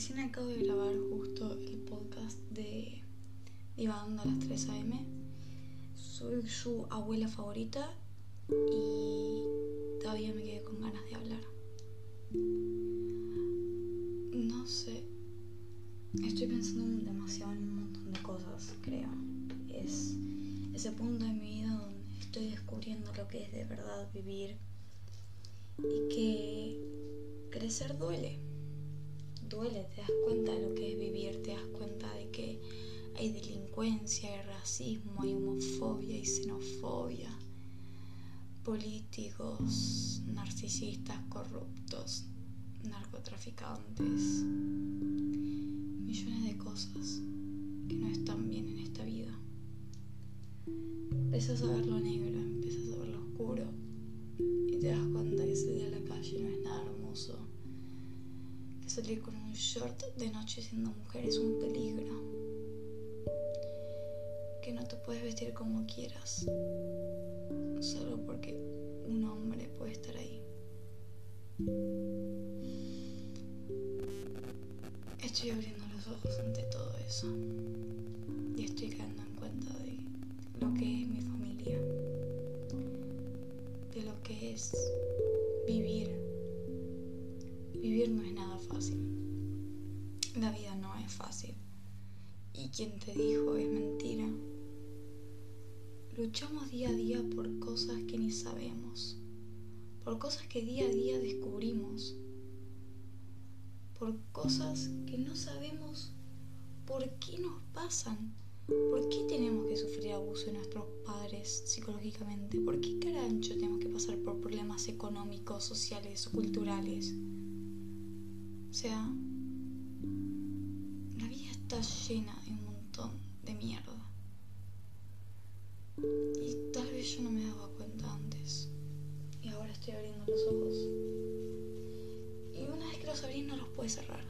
Recién acabo de grabar justo el podcast de Divagando a las 3 am. Soy su abuela favorita y todavía me quedé con ganas de hablar. No sé. Estoy pensando demasiado en un montón de cosas, creo. Es ese punto de mi vida donde estoy descubriendo lo que es de verdad vivir y que crecer duele. Duele, te das cuenta de lo que es vivir, te das cuenta de que hay delincuencia, hay racismo, hay homofobia, hay xenofobia, políticos, narcisistas, corruptos, narcotraficantes, millones de cosas que no están bien en esta vida. Empiezas a ver lo negro, empiezas a ver lo oscuro y te das cuenta que salir a la calle no es nada hermoso. Salir con un short de noche siendo mujer es un peligro. Que no te puedes vestir como quieras, solo porque un hombre puede estar ahí. Estoy abriendo los ojos ante todo eso y estoy cayendo en cuenta de lo que es mi familia, de lo que es vivir. Vivir no es nada fácil. La vida no es fácil. Y quien te dijo es mentira. Luchamos día a día por cosas que ni sabemos, por cosas que día a día descubrimos, por cosas que no sabemos por qué nos pasan, por qué tenemos que sufrir abuso de nuestros padres psicológicamente, por qué carancho tenemos que pasar por problemas económicos, sociales o culturales. O sea, la vida está llena de un montón de mierda. Y tal vez yo no me daba cuenta antes. Y ahora estoy abriendo los ojos. Y una vez que los abrís no los puedes cerrar.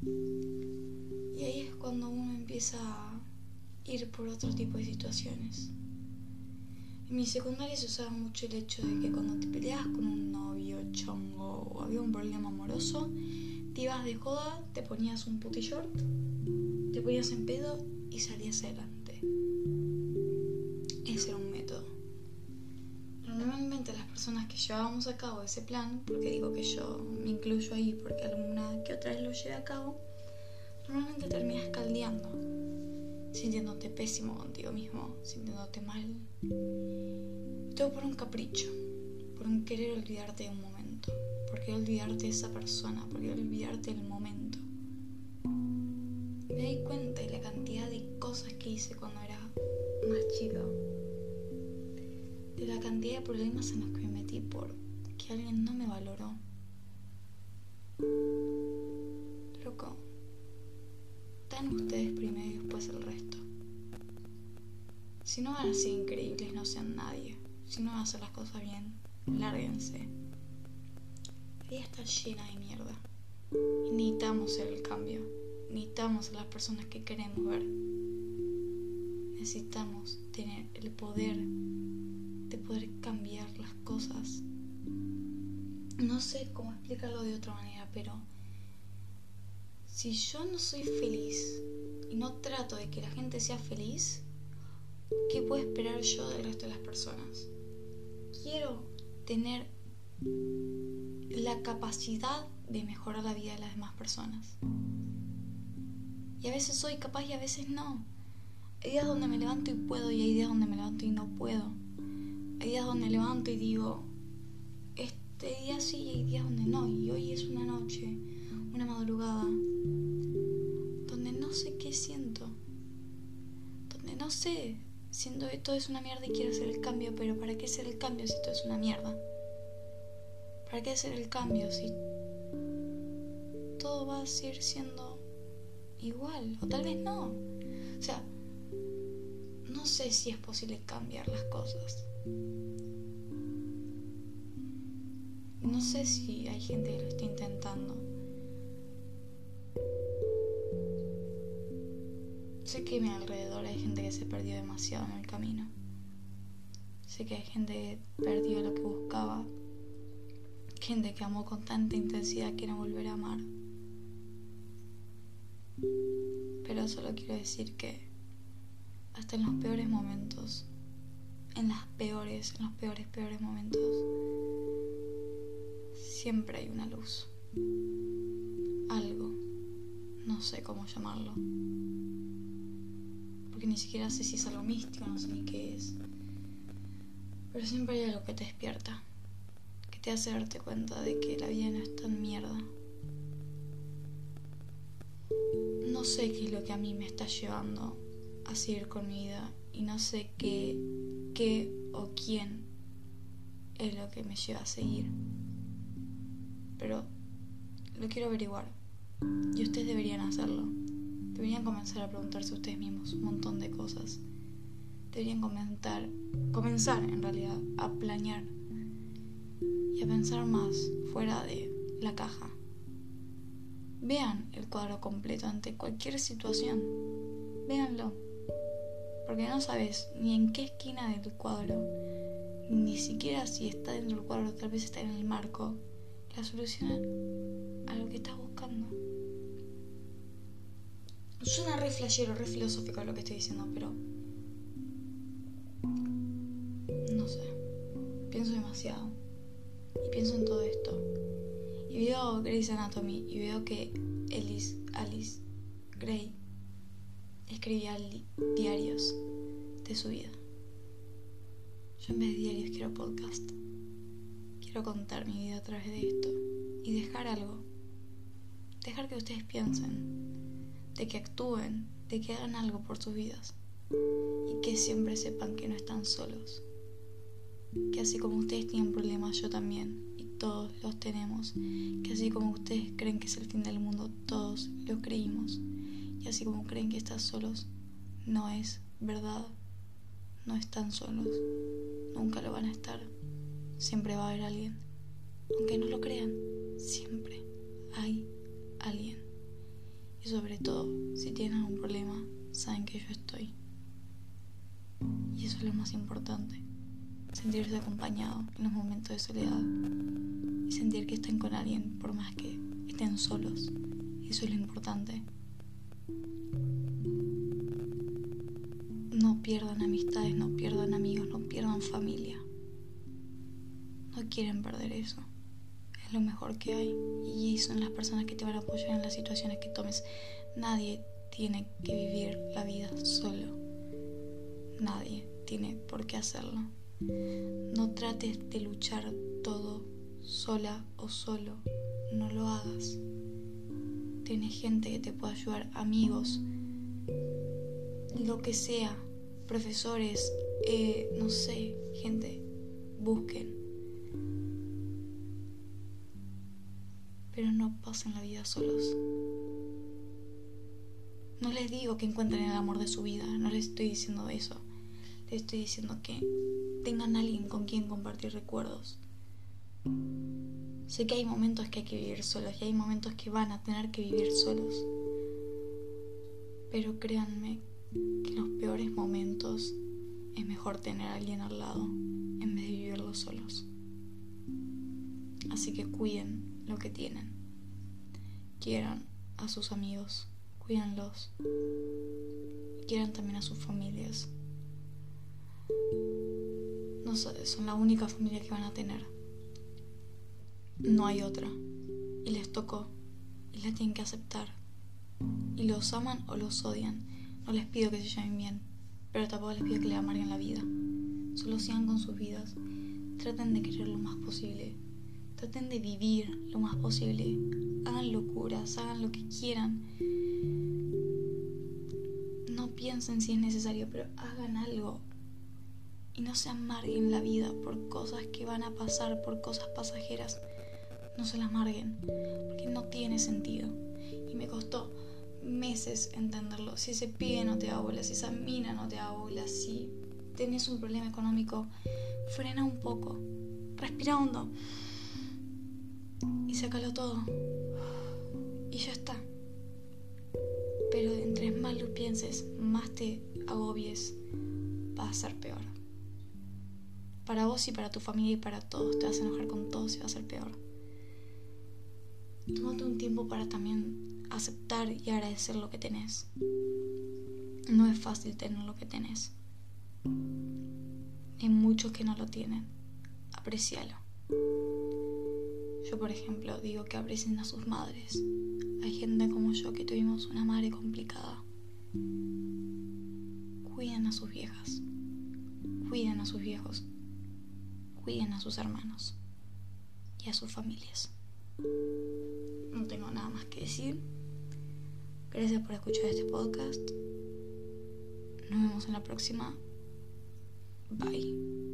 Y ahí es cuando uno empieza a ir por otro tipo de situaciones. En mi secundaria se usaba mucho el hecho de que cuando te peleabas con un novio, chongo o había un problema amoroso, te ibas de joda, te ponías un puti short, te ponías en pedo y salías adelante. Ese era un método. Normalmente las personas que llevábamos a cabo ese plan, porque digo que yo me incluyo ahí porque alguna que otra vez lo llevé a cabo, normalmente terminas caldeando, sintiéndote pésimo contigo mismo, sintiéndote mal. Todo por un capricho, por un querer olvidarte de un momento, por querer olvidarte de esa persona, por querer olvidarte del momento. Me di cuenta de la cantidad de cosas que hice cuando era más chica, de la cantidad de problemas en los que me metí por que alguien no me valoró. Dan ustedes primero y después el resto. Si no van a ser increíbles, no sean nadie. Si no van a hacer las cosas bien, lárguense. La vida está llena de mierda. Necesitamos el cambio. Necesitamos ser las personas que queremos ver. Necesitamos tener el poder de poder cambiar las cosas. No sé cómo explicarlo de otra manera, pero si yo no soy feliz y no trato de que la gente sea feliz, ¿qué puedo esperar yo del resto de las personas? Quiero tener la capacidad de mejorar la vida de las demás personas. Y a veces soy capaz y a veces no. Hay días donde me levanto y puedo y hay días donde me levanto y no puedo. Hay días donde levanto y digo, este día sí y hay días donde no. Y hoy es una noche, una madrugada, donde no sé qué siento. Donde no sé, siento que todo es una mierda y quiero hacer el cambio, pero ¿para qué hacer el cambio si todo es una mierda? ¿Para qué hacer el cambio si todo va a seguir siendo igual? O tal vez no. O sea, no sé si es posible cambiar las cosas. No sé si hay gente que lo está intentando. Sé que a mi alrededor hay gente que se perdió demasiado en el camino. Sé que hay gente que perdió lo que buscaba. Gente que amó con tanta intensidad que no volver a amar. Pero solo quiero decir que hasta en los peores momentos, en las peores, en los peores, peores momentos, siempre hay una luz. Algo. No sé cómo llamarlo. Porque ni siquiera sé si es algo místico, no sé ni qué es. Pero siempre hay algo que te despierta. Que te hace darte cuenta de que la vida no es tan mierda. No sé qué es lo que a mí me está llevando a seguir con mi vida. Y no sé qué, qué o quién es lo que me lleva a seguir pero lo quiero averiguar. Y ustedes deberían hacerlo. Deberían comenzar a preguntarse ustedes mismos un montón de cosas. Deberían comenzar, comenzar en realidad a planear y a pensar más fuera de la caja. Vean el cuadro completo ante cualquier situación. Véanlo. Porque no sabes ni en qué esquina del cuadro, ni siquiera si está dentro del cuadro, tal vez está en el marco la solución a lo que estás buscando. Suena re flashero, re filosófico lo que estoy diciendo, pero. No sé. Pienso demasiado. Y pienso en todo esto. Y veo Grey's Anatomy y veo que Alice, Alice Grey escribía diarios de su vida. Yo en vez de diarios quiero podcast. Quiero contar mi vida a través de esto y dejar algo. Dejar que ustedes piensen, de que actúen, de que hagan algo por sus vidas y que siempre sepan que no están solos. Que así como ustedes tienen problemas, yo también y todos los tenemos. Que así como ustedes creen que es el fin del mundo, todos lo creímos. Y así como creen que están solos, no es verdad. No están solos. Nunca lo van a estar. Siempre va a haber alguien. Aunque no lo crean, siempre hay alguien. Y sobre todo, si tienen algún problema, saben que yo estoy. Y eso es lo más importante. Sentirse acompañado en los momentos de soledad. Y sentir que estén con alguien por más que estén solos. Eso es lo importante. No pierdan amistades, no pierdan amigos, no pierdan familia no quieren perder eso. Es lo mejor que hay y son las personas que te van a apoyar en las situaciones que tomes. Nadie tiene que vivir la vida solo. Nadie tiene por qué hacerlo. No trates de luchar todo sola o solo. No lo hagas. Tienes gente que te pueda ayudar, amigos, lo que sea, profesores, eh, no sé, gente, busquen pero no pasen la vida solos. No les digo que encuentren el amor de su vida, no les estoy diciendo eso. Les estoy diciendo que tengan alguien con quien compartir recuerdos. Sé que hay momentos que hay que vivir solos y hay momentos que van a tener que vivir solos. Pero créanme que en los peores momentos es mejor tener a alguien al lado en vez de vivirlos solos. Así que cuiden lo que tienen. Quieran a sus amigos, cuídenlos. Quieran también a sus familias. No son la única familia que van a tener. No hay otra. Y les tocó. Y la tienen que aceptar. Y los aman o los odian. No les pido que se llamen bien. Pero tampoco les pido que le amarguen la vida. Solo sigan con sus vidas. Traten de querer lo más posible traten de vivir lo más posible. Hagan locuras, hagan lo que quieran. No piensen si es necesario, pero hagan algo. Y no se amarguen la vida por cosas que van a pasar, por cosas pasajeras. No se las amarguen, porque no tiene sentido. Y me costó meses entenderlo. Si ese pibe no te da si esa mina no te da si tenés un problema económico, frena un poco. Respira hondo y sácalo todo. Y ya está. Pero entre más lo pienses, más te agobies, va a ser peor. Para vos y para tu familia y para todos, te vas a enojar con todos y va a ser peor. Tómate un tiempo para también aceptar y agradecer lo que tenés. No es fácil tener lo que tenés. Hay muchos que no lo tienen. Aprecialo. Yo, por ejemplo, digo que aprecien a sus madres. Hay gente como yo que tuvimos una madre complicada. Cuiden a sus viejas. Cuiden a sus viejos. Cuiden a sus hermanos. Y a sus familias. No tengo nada más que decir. Gracias por escuchar este podcast. Nos vemos en la próxima. Bye.